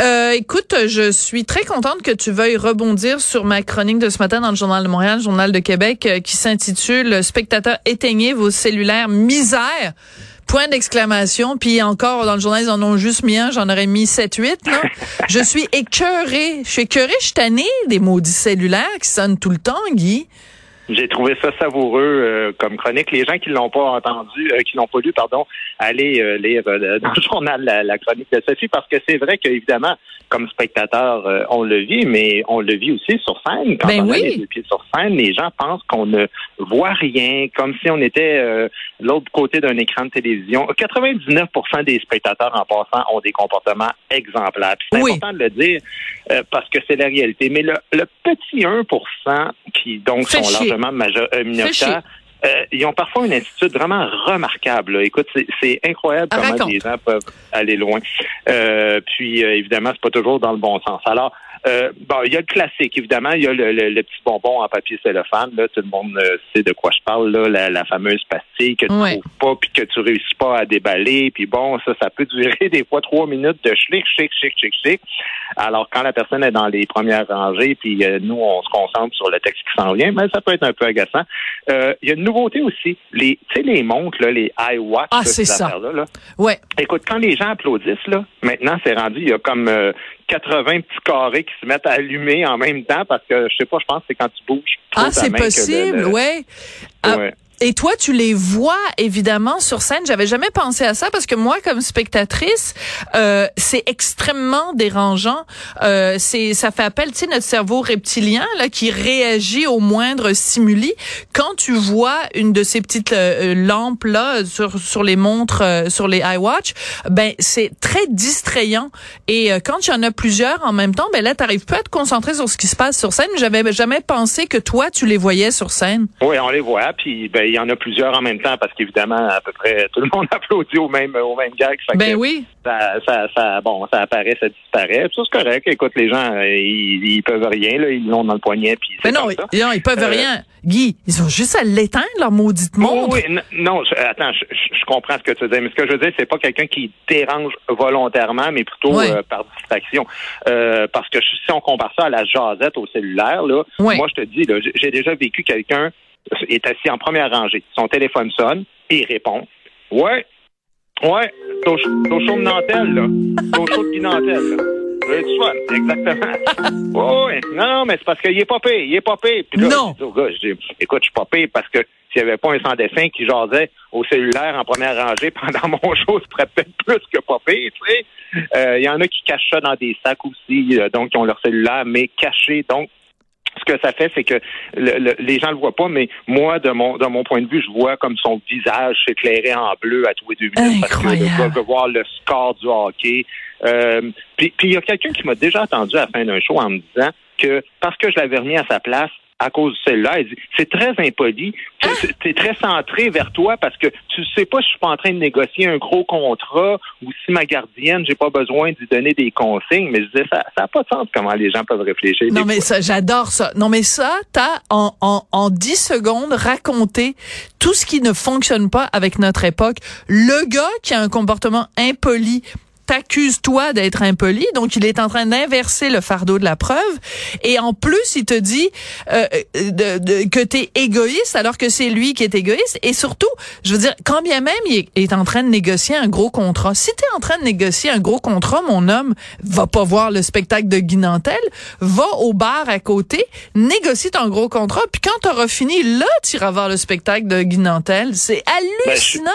Euh, écoute, je suis très contente que tu veuilles rebondir sur ma chronique de ce matin dans le Journal de Montréal, le Journal de Québec, euh, qui s'intitule Spectateurs, éteignez vos cellulaires, misère. Point d'exclamation. Puis encore, dans le journal, ils en ont juste mis un. J'en aurais mis 7, 8, là. je suis écœurée. Je suis écœurée. Je suis tannée des maudits cellulaires qui sonnent tout le temps, Guy. J'ai trouvé ça savoureux euh, comme chronique. Les gens qui l'ont pas entendu, euh, qui l'ont pas lu, pardon, allez euh, lire dans le journal la, chronique de Sophie parce que c'est vrai qu'évidemment, comme spectateur, on le vit, mais on le vit aussi sur scène. Quand ben on oui. a les pieds sur scène, les gens pensent qu'on ne voit rien, comme si on était l'autre côté d'un écran de télévision. 99% des spectateurs en passant ont des comportements exemplaires. C'est important de le dire parce que c'est la réalité. Mais le, le petit 1% qui donc sont chier. Major, euh, minoritaires, euh, ils ont parfois une attitude vraiment remarquable. là. Écoute, c'est- incroyable comment Raconte. les gens peuvent aller loin. Euh, puis, euh, évidemment, c'est pas toujours dans le bon sens. Alors, euh, bon, il y a le classique, évidemment. Il y a le, le- le petit bonbon en papier cellophane. Là, tout le monde euh, sait de quoi je parle. Là, la, la fameuse pastille que tu Ouais. trouves pas puis que tu réussis pas à déballer. Puis bon, ça, ça peut durer des fois trois minutes de chic, chic, chic, chic, chic. Alors, quand la personne est dans les premières rangées, puis euh, nous, on se concentre sur le texte qui s'en vient, ben, ça peut être un peu agaçant. Euh, Il y a une nouveauté aussi. Les, tu sais, les montres, là, les iWatch, Ah, là, c'est ces ça. affaires-là, là. Ouais. Écoute, quand les gens applaudissent, là, maintenant, c'est rendu, il y a comme euh, 80 petits carrés qui se mettent à allumer en même temps parce que, je sais pas, je pense que c'est quand tu bouges trop Ah, c'est le- possible, le- ouais. Ah, Ouais. Et toi, tu les vois évidemment sur scène. J'avais jamais pensé à ça parce que moi, comme spectatrice, euh, c'est extrêmement dérangeant. Euh, c'est, ça fait appel, tu sais, notre cerveau reptilien là qui réagit au moindre stimuli. Quand tu vois une de ces petites euh, lampes là sur sur les montres, euh, sur les iWatch, ben c'est très distrayant. Et euh, quand il y en a plusieurs en même temps, ben là, t'arrives pas à te concentrer sur ce qui se passe sur scène. J'avais jamais pensé que toi, tu les voyais sur scène. Oui, on les voit, puis ben, il y en a plusieurs en même temps parce qu'évidemment, à peu près tout le monde applaudit au même au même gag. Fait Ben que oui. ça, ça, ça, bon, ça apparaît, ça disparaît. Puis Ça, c'est correct. Écoute, les gens, euh, ils, ils peuvent rien, là, ils l'ont dans le poignet, puis Mais non, ça. ils, non, ils peuvent Euh, rien. Guy, ils ont juste à l'éteindre, leur maudite montre. Oui, oui, n- non, je- attends, je, comprends ce que tu dire, mais ce que je veux dire, c'est pas quelqu'un qui dérange volontairement, mais plutôt euh, par distraction. Euh, parce que si on compare ça à la jasette au cellulaire, là, moi je te dis, j'ai déjà vécu quelqu'un est assis en première rangée, son téléphone sonne, et il répond, ouais, ouais, t'es au ch- t'es au show de Nantel, là, t'es au show de Nantel, là. J'ai du fun, exactement. oui, non, mais c'est parce qu'il est pas payé, il est pas payé. Puis là, Non. je dis au gars, je dis, écoute, je suis pas payé parce que s'il n'y avait pas un sans dessin qui jasait au cellulaire en première rangée pendant mon show, ce serait peut-être plus que pas payé, tu sais. Euh, Il y en a qui cachent ça dans des sacs aussi, euh, donc qui ont leur cellulaire, mais caché. Donc, ce que ça fait, c'est que le- le- les gens le voient pas, mais moi, de mon de mon point de vue, je vois comme son visage s'éclairer en bleu à tous les deux minutes parce que le Incroyable. gars veut voir le score du hockey. Euh, puis puis il y a quelqu'un qui m'a déjà attendu à la fin d'un show en me disant que parce que je l'avais remis à sa place à cause de celle-là, il dit c'est très impoli, Ah! c'est très centré vers toi parce que tu sais pas si je suis pas en train de négocier un gros contrat ou si ma gardienne, j'ai pas besoin de lui donner des consignes, mais je disais ça ça a pas de sens comment les gens peuvent réfléchir. Non, mais fois. ça, j'adore ça. Non, mais ça, t'as en, en, en 10 secondes raconté tout ce qui ne fonctionne pas avec notre époque. Le gars qui a un comportement impoli t'accuse toi d'être impoli, donc il est en train d'inverser le fardeau de la preuve, et en plus il te dit euh, de, de- que t'es égoïste alors que c'est lui qui est égoïste, et surtout, je veux dire, quand bien même il est, est en train de négocier un gros contrat, si t'es en train de négocier un gros contrat, mon homme, va pas voir le spectacle de Guy Nantel, va au bar à côté, négocie ton gros contrat, puis quand t'auras fini, là, tu iras voir le spectacle de Guy Nantel. C'est hallucinant.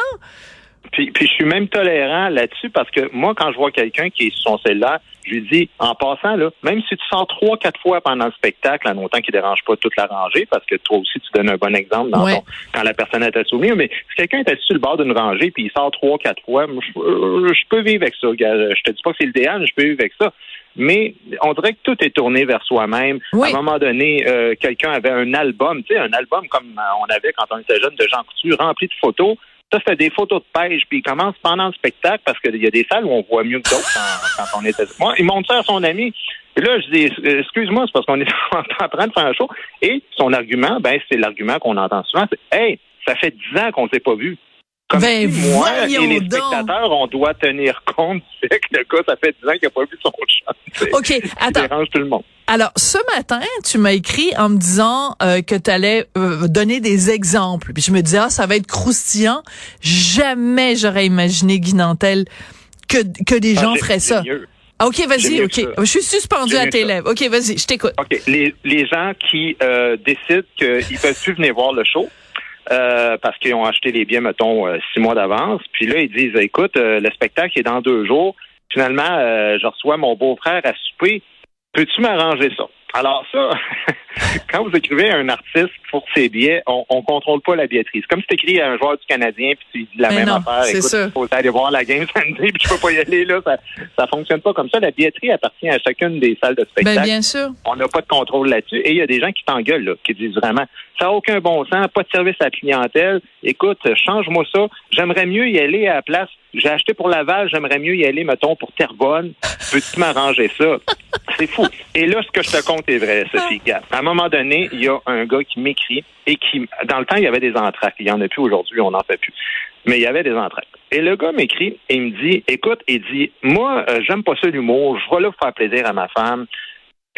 Puis, puis je suis même tolérant là-dessus parce que moi, quand je vois quelqu'un qui est sur son cellulaire, je lui dis, en passant, là, même si tu sors trois, quatre fois pendant le spectacle, en autant qu'il dérange pas toute la rangée, parce que toi aussi, tu donnes un bon exemple dans Ouais. ton- quand la personne est souvenir, mais si quelqu'un est assis sur le bord d'une rangée puis il sort trois, quatre fois, je, euh, je peux vivre avec ça. Je te dis pas que c'est l'idéal, mais je peux vivre avec ça. Mais on dirait que tout est tourné vers soi-même. Oui. À un moment donné, euh, quelqu'un avait un album, tu sais, un album comme euh, on avait quand on était jeune de Jean Coutu, rempli de photos. Ça, c'était des photos de pêche, puis il commence pendant le spectacle parce qu'il y a des salles où on voit mieux que d'autres quand, on était. Moi, il montre ça à son ami. Et là, je dis, euh, excuse-moi, c'est parce qu'on est en train de faire un show. Et son argument, ben, c'est l'argument qu'on entend souvent, c'est Hey, ça fait dix ans qu'on s'est pas vu. Comme Ben, si moi et les donc. spectateurs, on doit tenir compte du fait que le gars, ça fait dix ans qu'il n'a pas vu son chat. OK, attends. dérange tout le monde. Alors, ce matin, tu m'as écrit en me disant euh, que tu allais donner des exemples. Puis je me disais, ah, ça va être croustillant. Jamais j'aurais imaginé, Guy Nantel, que, que des Ah, gens feraient ça. mieux. Ah, OK, vas-y, OK. ça. Je suis suspendu à tes ça. lèvres. OK, vas-y, je t'écoute. OK. Les, les gens qui euh, décident qu'ils peuvent plus venir voir le show euh, parce qu'ils ont acheté les billets, mettons, euh, six mois d'avance. Puis là, ils disent, écoute, euh, le spectacle est dans deux jours. Finalement, euh, je reçois mon beau-frère à souper. Peux-tu m'arranger ça? Alors ça, quand vous écrivez à un artiste pour ses billets, on, on contrôle pas la billetterie. C'est comme si tu écris à un joueur du Canadien puis tu lui dis la Mais même non, affaire. c'est Écoute, il faut aller voir la game samedi puis tu peux pas y aller là. Ça, ça fonctionne pas comme ça. La billetterie appartient à chacune des salles de spectacle. Ben, bien sûr. On n'a pas de contrôle là-dessus. Et il y a des gens qui t'engueulent, là, qui disent vraiment, ça n'a aucun bon sens, pas de service à la clientèle. Écoute, change-moi ça. J'aimerais mieux y aller à la place. J'ai acheté pour Laval, j'aimerais mieux y aller, mettons, pour Terrebonne. Peux-tu m'arranger ça? C'est fou. Et là, ce que je te compte est vrai, Sophie. À un moment donné, il y a un gars qui m'écrit et qui, dans le temps, il y avait des entraques. Il n'y en a plus aujourd'hui, on n'en fait plus. Mais il y avait des entraques. Et le gars m'écrit et me dit, écoute, il dit, moi, euh, j'aime pas ça l'humour, je vais là pour faire plaisir à ma femme.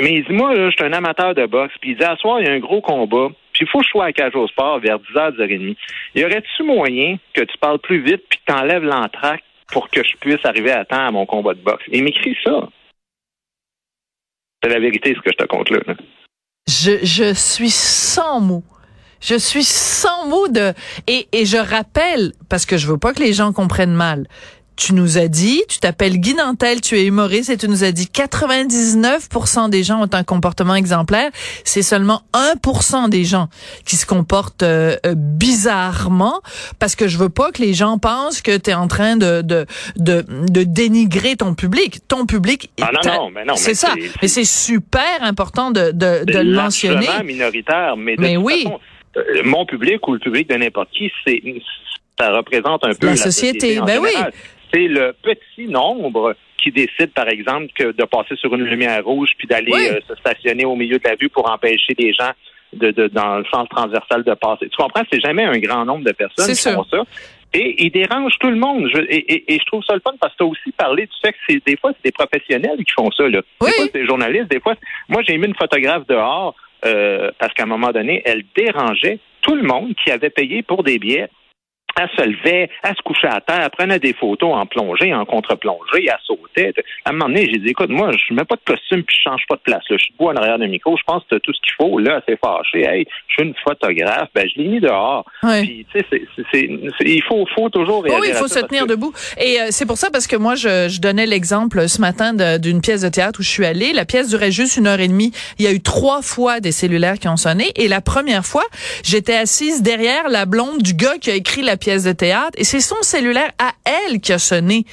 Mais il dit, moi, je suis un amateur de boxe. Puis il dit, à soir, il y a un gros combat. Puis il faut que je sois à Cage au Sport vers 10h, 10h30. Y aurait-tu moyen que tu parles plus vite puis que tu enlèves l'entraque pour que je puisse arriver à temps à mon combat de boxe? Il m'écrit ça. C'est la vérité, ce que je te compte là. je suis sans mots. Je suis sans mots de et, et je rappelle parce que je veux pas que les gens comprennent mal. Tu nous as dit, tu t'appelles Guy Nantel, tu es humoriste et tu nous as dit 99% des gens ont un comportement exemplaire. C'est seulement 1% des gens qui se comportent euh, euh, bizarrement parce que je veux pas que les gens pensent que tu es en train de, de, de, de dénigrer ton public. Ton public, Ah non, non, mais non, c'est ça. Mais c'est super important de, de, de le mentionner. minoritaire, mais de Mais toute oui. façon, euh, mon public ou le public de n'importe qui, c'est ça représente un peu La la, société, en ben oui. C'est le petit nombre qui décide, par exemple, que de passer sur une lumière rouge puis d'aller Oui. euh, se stationner au milieu de la vue pour empêcher les gens de, de- dans le sens transversal de passer. Tu comprends? C'est jamais un grand nombre de personnes qui sûr. font ça. Et ils dérangent tout le monde. Je- et, et- et je trouve ça le fun parce que tu as aussi parlé du fait que c'est des fois, c'est des professionnels qui font ça. Là. Oui. Des fois, c'est des journalistes. Des fois, moi, j'ai mis une photographe dehors euh, parce qu'à un moment donné, elle dérangeait tout le monde qui avait payé pour des billets. Elle se levait, elle se couchait à terre, elle prenait des photos en plongée, en contre-plongée, elle sautait. À un moment donné, j'ai dit, écoute, moi, je mets pas de costume puis je change pas de place. là. Je suis debout en arrière d'un micro, je pense que t'as tout ce qu'il faut. Là, elle s'est fâchée. Hey, je suis une photographe. Ben, je l'ai mis dehors. Ouais. Puis, tu sais, c'est- c'est- c'est- c'est- il faut, faut toujours Oui, réagir il à faut se tenir que- debout. Et euh, c'est pour ça parce que moi, je, je donnais l'exemple ce matin d'une pièce de théâtre où je suis allée. La pièce durait juste une heure et demie. Il y a eu trois fois des cellulaires qui ont sonné. Et la première fois, j'étais assise derrière la blonde du gars qui a écrit la pièce de théâtre. Et c'est son cellulaire à elle qui a sonné.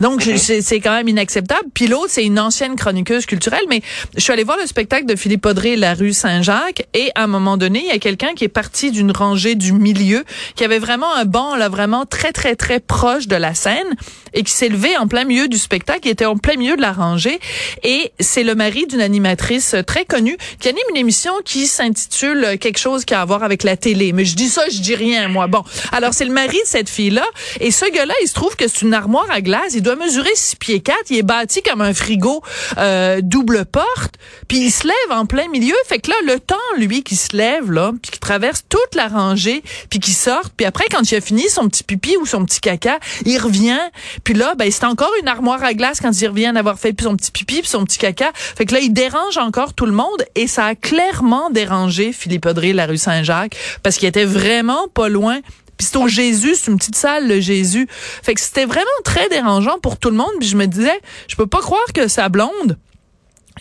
Donc, Mhm. c'est c'est quand même inacceptable. Puis l'autre, c'est une ancienne chroniqueuse culturelle. Mais je suis allée voir le spectacle de Philippe Audrey, La rue Saint-Jacques. Et à un moment donné, il y a quelqu'un qui est parti d'une rangée du milieu, qui avait vraiment un banc, là, vraiment très, très, très proche de la scène et qui s'est levé en plein milieu du spectacle, qui était en plein milieu de la rangée. Et c'est le mari d'une animatrice très connue qui anime une émission qui s'intitule quelque chose qui a à voir avec la télé. Mais je dis ça, je dis rien, moi. Bon. Alors, c'est le mari de cette fille-là. Et ce gars-là, il se trouve que c'est une armoire à glace. Il doit mesurer 6 pieds 4. Il est bâti comme un frigo euh, double porte. Puis il se lève en plein milieu. Fait que là, le temps, lui, qui se lève, là, puis qui traverse toute la rangée, puis qui sort. Puis après, quand il a fini son petit pipi ou son petit caca, il revient. Puis là, ben, c'est encore une armoire à glace quand il revient d'avoir fait son petit pipi puis son petit caca. Fait que là, il dérange encore tout le monde. Et ça a clairement dérangé Philippe Audrey, la rue Saint-Jacques, parce qu'il était vraiment pas loin Puis c'est au Jésus, c'est une petite salle, le Jésus. Fait que c'était vraiment très dérangeant pour tout le monde. Puis je me disais, je peux pas croire que sa blonde,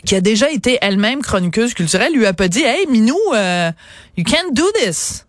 qui a déjà été elle-même chroniqueuse culturelle, lui a pas dit, hey, Minou, uh, you can't do this.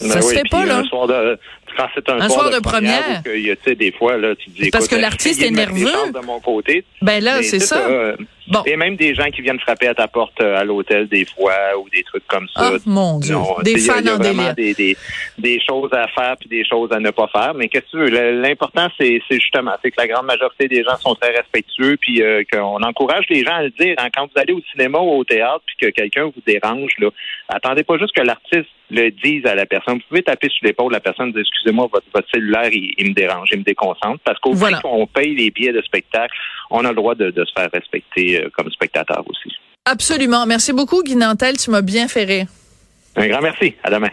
Ben ça se oui, fait puis pas, là. Un soir de, quand c'est un, Un soir de première. que, des fois, là, tu dis, Parce écoute, que l'artiste est nerveux. chances de mon côté. Ben là, c'est ça. euh, Bon. Et même des gens qui viennent frapper à ta porte euh, à l'hôtel des fois ou des trucs comme ça. Ah, mon Dieu. Non, Des il y a- fans y a en vraiment délire. Des, des, des choses à faire puis des choses à ne pas faire. Mais qu'est-ce que tu veux? L'important, c'est justement, c'est que la grande majorité des gens sont très respectueux puis euh, qu'on encourage les gens à le dire. hein. Quand vous allez au cinéma ou au théâtre puis que quelqu'un vous dérange, là, attendez pas juste que l'artiste le dise à la personne. Vous pouvez taper sur l'épaule de la personne et dire, excusez-moi, votre, votre cellulaire, il, il me dérange, il me déconcentre. Parce qu'au Voilà. qu'on paye les billets de spectacle, on a le droit de, de se faire respecter euh, comme spectateur aussi. Absolument. Merci beaucoup, Guy Nantel. Tu m'as bien fait rire. Un grand merci. À demain.